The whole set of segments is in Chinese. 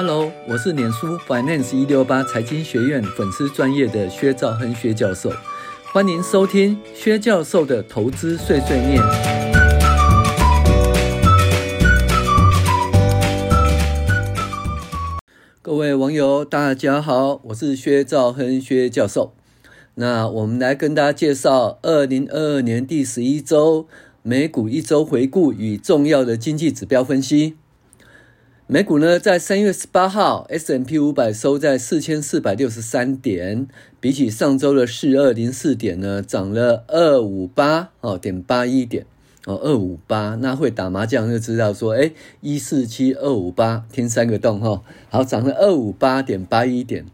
Hello，我是脸书 Finance 一六八财经学院粉丝专业的薛兆亨薛教授，欢迎收听薛教授的投资碎碎念。各位网友，大家好，我是薛兆亨薛教授。那我们来跟大家介绍二零二二年第十一周美股一周回顾与重要的经济指标分析。美股呢，在三月十八号，S&P 五百收在四千四百六十三点，比起上周的四二零四点呢，涨了二五八哦点八一点哦二五八。那会打麻将就知道说，哎，一四七二五八，填三个洞哈，好，涨了二五八点八一点。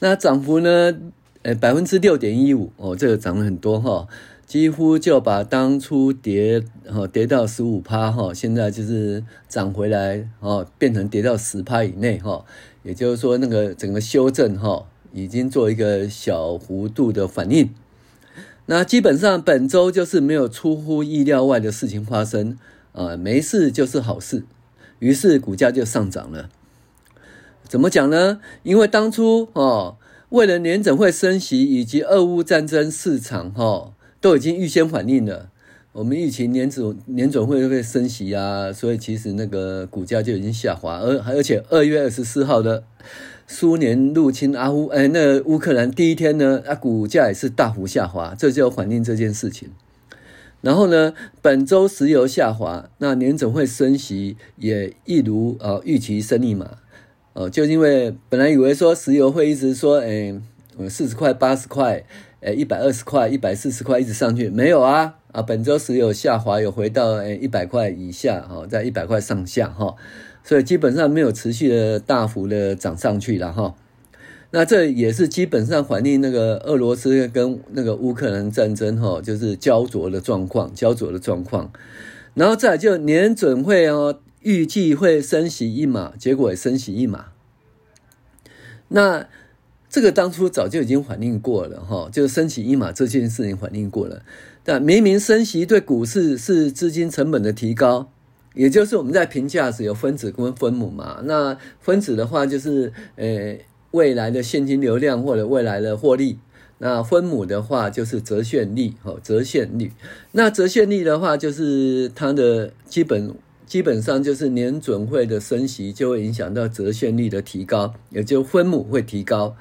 那涨幅呢，呃，百分之六点一五哦，这个涨了很多哈。几乎就把当初跌哈跌到十五趴哈，现在就是涨回来哦，变成跌到十趴以内哈，也就是说那个整个修正哈，已经做一个小幅度的反应。那基本上本周就是没有出乎意料外的事情发生啊，没事就是好事，于是股价就上涨了。怎么讲呢？因为当初哦，为了联准会升息以及俄乌战争市场哈。都已经预先反应了，我们预期年准年总会会升息啊，所以其实那个股价就已经下滑，而而且二月二十四号的苏联入侵阿乌哎，那乌克兰第一天呢，啊股价也是大幅下滑，这就反映这件事情。然后呢，本周石油下滑，那年总会升息也一如啊预期升利嘛，哦，就因为本来以为说石油会一直说哎四十块八十块。诶，一百二十块、一百四十块一直上去，没有啊？啊，本周石油下滑，有回到诶一百块以下，哈，在一百块上下，哈，所以基本上没有持续的大幅的涨上去了，哈。那这也是基本上反映那个俄罗斯跟那个乌克兰战争，哈，就是胶着的状况，胶着的状况。然后再就年准会哦，预计会升息一码，结果也升息一码。那。这个当初早就已经反映过了哈，就是升息一码这件事情反映过了。但明明升息对股市是资金成本的提高，也就是我们在评价时有分子跟分母嘛。那分子的话就是呃未来的现金流量或者未来的获利，那分母的话就是折现率哈，折现率。那折现率的话就是它的基本。基本上就是年准会的升息就会影响到折现率的提高，也就分母会提高。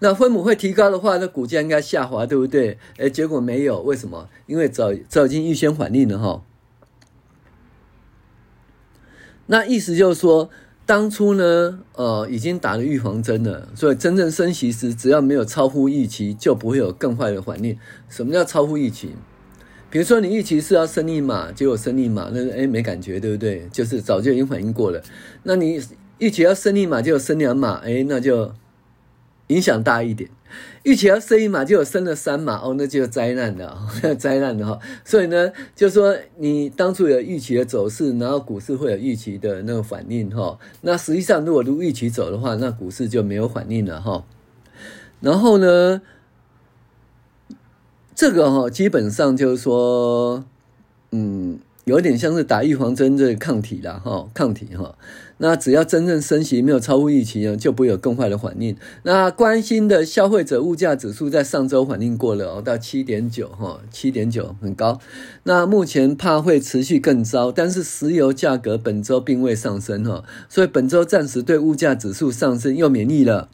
那分母会提高的话，那股价应该下滑，对不对？诶，结果没有，为什么？因为早早已经预先反应了哈。那意思就是说，当初呢，呃，已经打了预防针了，所以真正升息时，只要没有超乎预期，就不会有更坏的反应。什么叫超乎预期？比如说你预期是要升一码，结果升一码，那诶没感觉，对不对？就是早就已经反应过了。那你预期要升一码，结果升两码，诶那就影响大一点。预期要升一码，结果升了三码，哦，那就灾难了，灾难了哈。所以呢，就说你当初有预期的走势，然后股市会有预期的那个反应哈。那实际上如果如预期走的话，那股市就没有反应了哈。然后呢？这个哈，基本上就是说，嗯，有点像是打预防针这个抗体了哈，抗体哈。那只要真正升息没有超乎预期呢，就不会有更坏的反应。那关心的消费者物价指数在上周反应过了哦，到七点九哈，七点九很高。那目前怕会持续更糟，但是石油价格本周并未上升哈，所以本周暂时对物价指数上升又免疫了。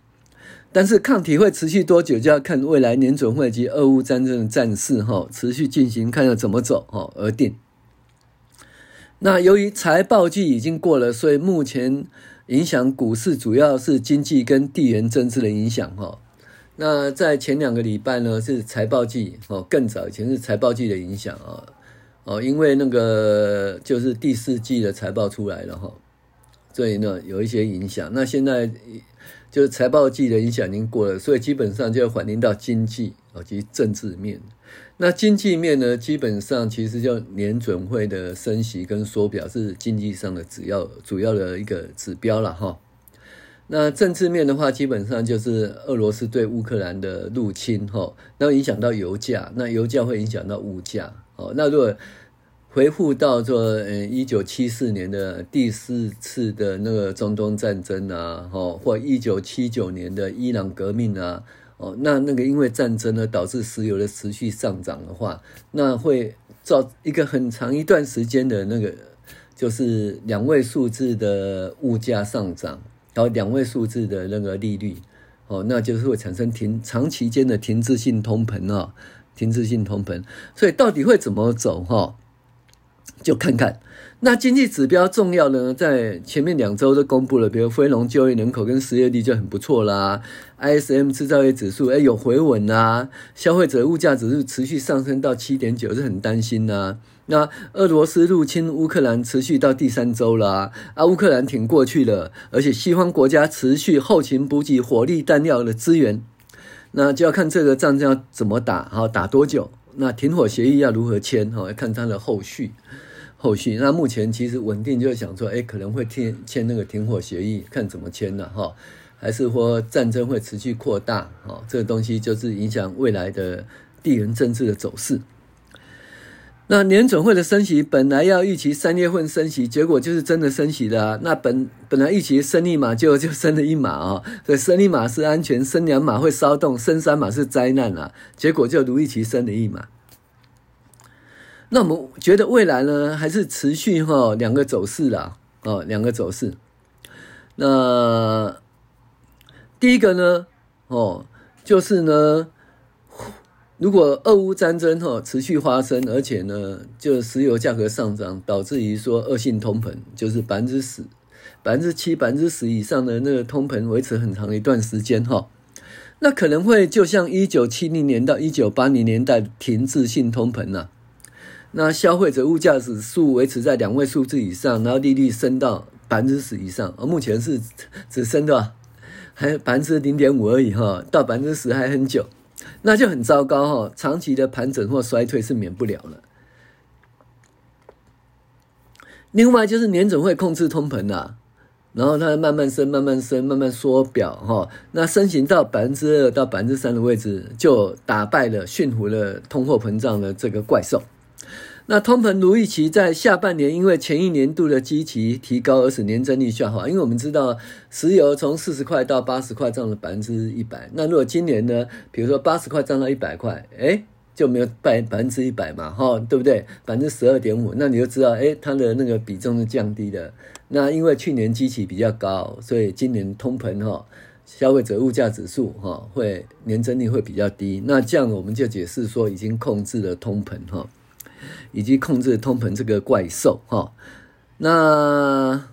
但是抗体会持续多久，就要看未来年准会及俄乌战争的战事哈持续进行，看要怎么走哈而定。那由于财报季已经过了，所以目前影响股市主要是经济跟地缘政治的影响哈。那在前两个礼拜呢是财报季哦，更早以前是财报季的影响啊哦，因为那个就是第四季的财报出来了哈，所以呢有一些影响。那现在。就是财报季的影响已经过了，所以基本上就要反映到经济以及政治面。那经济面呢，基本上其实就年准会的升息跟缩表是经济上的主要主要的一个指标了哈。那政治面的话，基本上就是俄罗斯对乌克兰的入侵哈，那影响到油价，那油价会影响到物价。哦，那如果回复到说，呃，一九七四年的第四次的那个中东战争啊，哦，或一九七九年的伊朗革命啊，哦，那那个因为战争呢导致石油的持续上涨的话，那会造一个很长一段时间的那个就是两位数字的物价上涨，然后两位数字的那个利率，哦，那就是会产生停长期间的停滞性通膨啊，停滞性通膨，所以到底会怎么走哈？就看看。那经济指标重要呢，在前面两周都公布了，比如非农就业人口跟失业率就很不错啦，ISM 制造业指数诶有回稳啦，消费者物价指数持续上升到七点九，是很担心呐。那俄罗斯入侵乌克兰持续到第三周啦，啊，乌克兰挺过去了，而且西方国家持续后勤补给、火力弹药的资源，那就要看这个战争要怎么打，好打多久，那停火协议要如何签，哈，要看它的后续。后续那目前其实稳定，就想说，哎，可能会签签那个停火协议，看怎么签了哈，还是说战争会持续扩大？哈，这个东西就是影响未来的地缘政治的走势。那年准会的升息本来要预期三月份升息，结果就是真的升息了。那本本来预期升一码，就就 升了一码啊。所以升一码是安全，升两码会骚动，升三码是灾难啊。结果就如预期升了一码。那我们觉得未来呢，还是持续哈两个走势啦，哦，两个走势。那第一个呢，哦，就是呢，如果俄乌战争哈持续发生，而且呢，就石油价格上涨，导致于说恶性通膨，就是百分之十、百分之七、百分之十以上的那个通膨维持很长一段时间哈，那可能会就像一九七零年到一九八零年代停滞性通膨呐。那消费者物价指数维持在两位数字以上，然后利率升到百分之十以上，而目前是只升到还百分之零点五而已哈，到百分之十还很久，那就很糟糕哈，长期的盘整或衰退是免不了了。另外就是年准会控制通膨啊，然后它慢慢升，慢慢升，慢慢缩表哈，那升行到百分之二到百分之三的位置，就打败了驯服了通货膨胀的这个怪兽。那通膨如预期，在下半年因为前一年度的基期提高而使年增率下滑。因为我们知道石油从四十块到八十块涨了百分之一百。那如果今年呢，比如说八十块涨到一百块，诶就没有百百分之一百嘛，哈，对不对？百分之十二点五，那你就知道，诶它的那个比重是降低的。那因为去年基期比较高，所以今年通膨哈，消费者物价指数哈会年增率会比较低。那这样我们就解释说，已经控制了通膨哈。以及控制通膨这个怪兽哈，那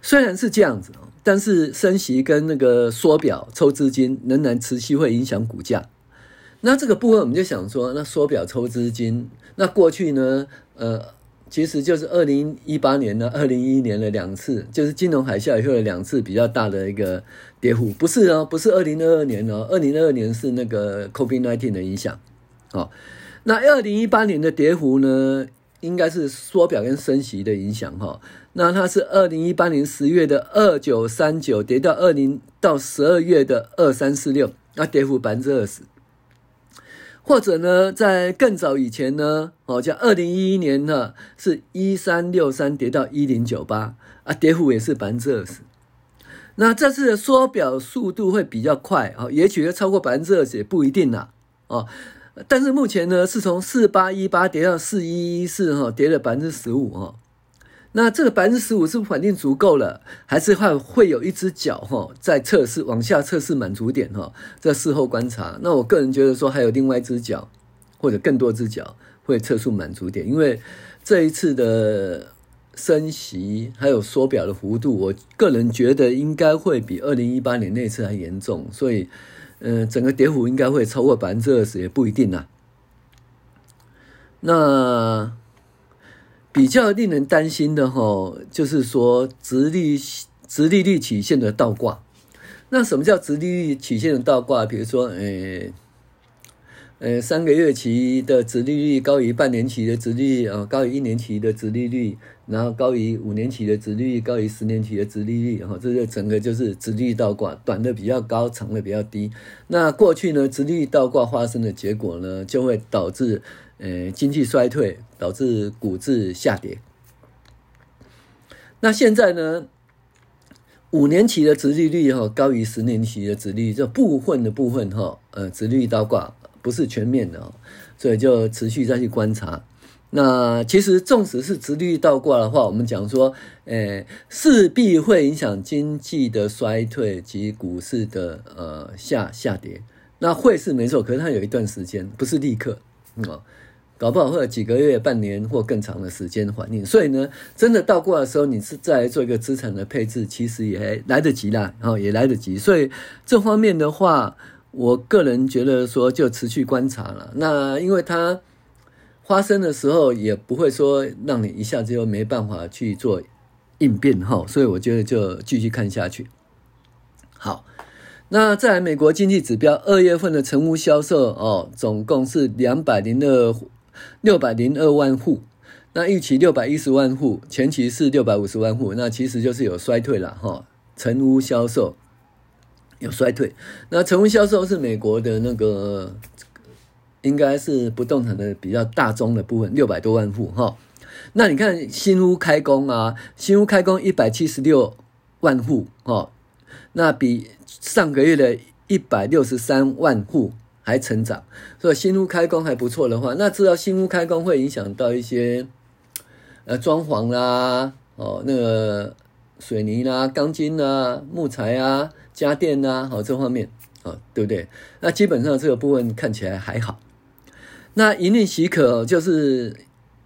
虽然是这样子，但是升息跟那个缩表抽资金仍然持续会影响股价。那这个部分我们就想说，那缩表抽资金，那过去呢，呃，其实就是二零一八年呢，二零一一年的两次，就是金融海啸以后的两次比较大的一个跌幅，不是哦，不是二零二二年哦，二零二二年是那个 COVID-19 的影响，哦。那二零一八年的跌幅呢，应该是缩表跟升息的影响哈。那它是二零一八年十月的二九三九跌到二零到十二月的二三四六，那跌幅百分之二十。或者呢，在更早以前呢，哦，叫二零一一年呢，是一三六三跌到一零九八啊，跌幅也是百分之二十。那这次的缩表速度会比较快啊，也许会超过百分之二十，也不一定啦，哦。但是目前呢，是从四八一八跌到四一一四哈，跌了百分之十五哈。那这个百分之十五是不是反应足够了，还是会会有一只脚哈在测试往下测试满足点哈？这事后观察。那我个人觉得说，还有另外一只脚或者更多只脚会测出满足点，因为这一次的升息还有缩表的幅度，我个人觉得应该会比二零一八年那次还严重，所以。嗯、整个跌幅应该会超过百分之二十，也不一定啊。那比较令人担心的哈，就是说直利直利率曲线的倒挂。那什么叫直利率曲线的倒挂？比如说，诶。呃三个月期的殖利率高于半年期的殖利率啊，高于一年期的殖利率，然后高于五年期的殖利率，高于十年期的殖利率，哈，这个整个就是殖利率倒挂，短的比较高，长的比较低。那过去呢，殖利率倒挂发生的结果呢，就会导致呃经济衰退，导致股市下跌。那现在呢，五年期的殖利率哈高于十年期的殖利率，这部分的部分哈，呃，殖利率倒挂不是全面的哦，所以就持续再去观察。那其实纵使是直率倒挂的话，我们讲说，诶，势必会影响经济的衰退及股市的呃下下跌。那会是没错，可是它有一段时间，不是立刻，嗯搞不好会有几个月、半年或更长的时间反应，所以呢，真的倒挂的时候，你是再来做一个资产的配置，其实也来得及啦，然后也来得及。所以这方面的话，我个人觉得说就持续观察了。那因为它发生的时候，也不会说让你一下子又没办法去做应变哈，所以我觉得就继续看下去。好，那在美国经济指标，二月份的成屋销售哦，总共是两百零二。六百零二万户，那预期六百一十万户，前期是六百五十万户，那其实就是有衰退了哈。成屋销售有衰退，那成屋销售是美国的那个，应该是不动产的比较大宗的部分，六百多万户哈。那你看新屋开工啊，新屋开工一百七十六万户哈，那比上个月的一百六十三万户。还成长，所以新屋开工还不错的话，那知道新屋开工会影响到一些，呃，装潢啦，哦，那个水泥啦、钢筋啦、木材啊、家电啊，好、哦、这方面，哦，对不对？那基本上这个部分看起来还好。那营运许可就是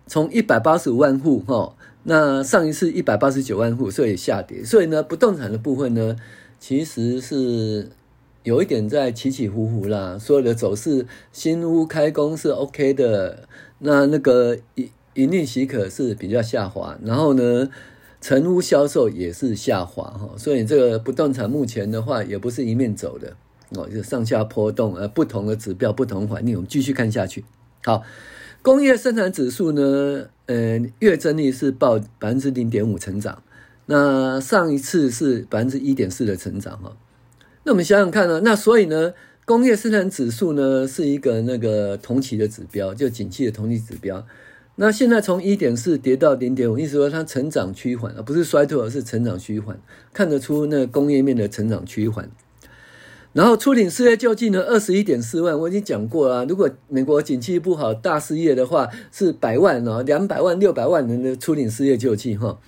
从一百八十五万户，哈、那上一次一百八十九万户，所以下跌。所以呢，不动产的部分呢，其实是。有一点在起起伏伏啦，所有的走势，新屋开工是 OK 的，那那个营营运许可是比较下滑，然后呢，成屋销售也是下滑哈，所以这个不动产目前的话也不是一面走的哦，就上下波动，呃，不同的指标，不同环境，我们继续看下去。好，工业生产指数呢，呃，月增率是报百分之零点五成长，那上一次是百分之一点四的成长哈。那我们想想看呢，那所以呢，工业生产指数呢是一个那个同期的指标，就景气的同期指标。那现在从一点四跌到零点五，意思说它成长趋缓，而不是衰退，而是成长趋缓，看得出那个工业面的成长趋缓。然后初领失业救济呢，二十一点四万，我已经讲过了。如果美国景气不好，大失业的话，是百万哦，两百万、六百万人的初领失业救济哈。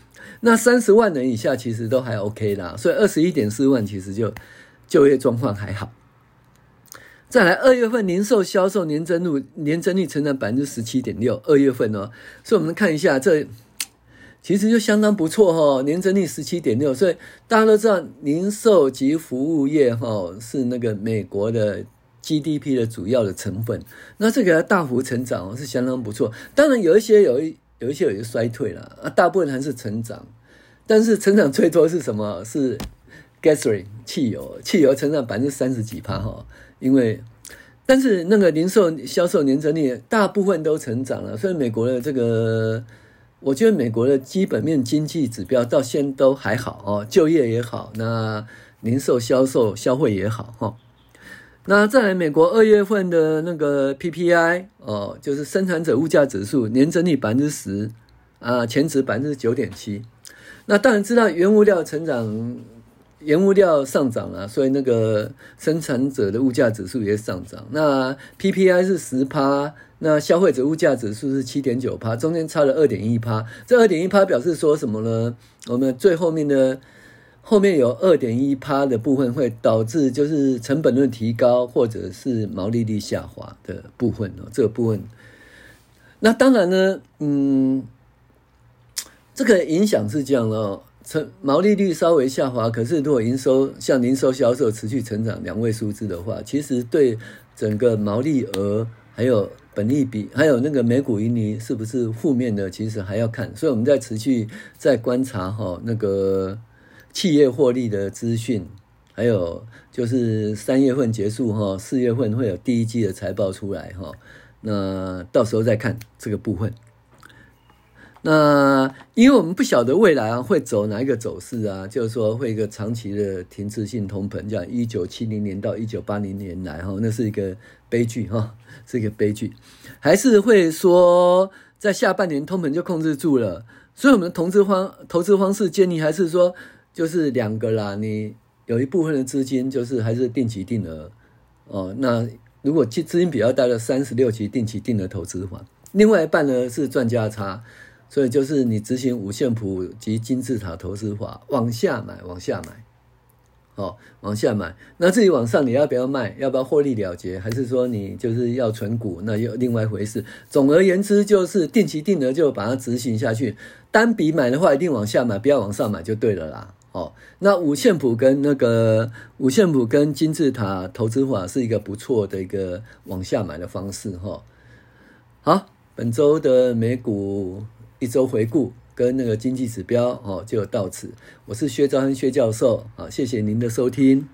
那三十万人以下其实都还 OK 啦，所以二十一点四万其实就。就业状况还好，再来二月份零售销售年增率年增率成长百分之十七点六，二月份哦，所以我们看一下这其实就相当不错哈，年增率十七点六，所以大家都知道零售及服务业哈是那个美国的 GDP 的主要的成分，那这个大幅成长是相当不错，当然有一些有一有一些有些衰退了啊，大部分还是成长，但是成长最多是什么？是 Gasoline 汽油，汽油成长百分之三十几趴哈，因为但是那个零售销售年增率大部分都成长了，所以美国的这个，我觉得美国的基本面经济指标到现都还好哦，就业也好，那零售销售消费也好哈。那再来美国二月份的那个 PPI 哦，就是生产者物价指数年增率百分之十啊，前值百分之九点七。那当然知道原物料成长。原物料上涨了，所以那个生产者的物价指数也上涨。那 PPI 是十趴，那消费者物价指数是七点九趴，中间差了二点一趴。这二点一趴表示说什么呢？我们最后面的后面有二点一趴的部分会导致就是成本论提高，或者是毛利率下滑的部分哦。这个部分，那当然呢，嗯，这个影响是这样哦。成毛利率稍微下滑，可是如果营收像零售销售持续成长两位数字的话，其实对整个毛利额还有本利比，还有那个每股盈利是不是负面的，其实还要看。所以我们在持续在观察哈那个企业获利的资讯，还有就是三月份结束哈，四月份会有第一季的财报出来哈，那到时候再看这个部分。那因为我们不晓得未来啊会走哪一个走势啊，就是说会一个长期的停滞性通膨，这样一九七零年到一九八零年来哈，那是一个悲剧哈，是一个悲剧，还是会说在下半年通膨就控制住了？所以我们的投资方投资方式建议还是说就是两个啦，你有一部分的资金就是还是定期定额哦，那如果资资金比较大的三十六期定期定额投资法，另外一半呢是赚价差。所以就是你执行五线谱及金字塔投资法，往下买，往下买，哦，往下买。那至于往上，你要不要卖？要不要获利了结？还是说你就是要存股？那又另外一回事。总而言之，就是定期定额就把它执行下去。单笔买的话，一定往下买，不要往上买就对了啦。哦，那五线谱跟那个五线谱跟金字塔投资法是一个不错的一个往下买的方式哈。好，本周的美股。一周回顾跟那个经济指标哦，就到此。我是薛兆亨薛教授，啊，谢谢您的收听。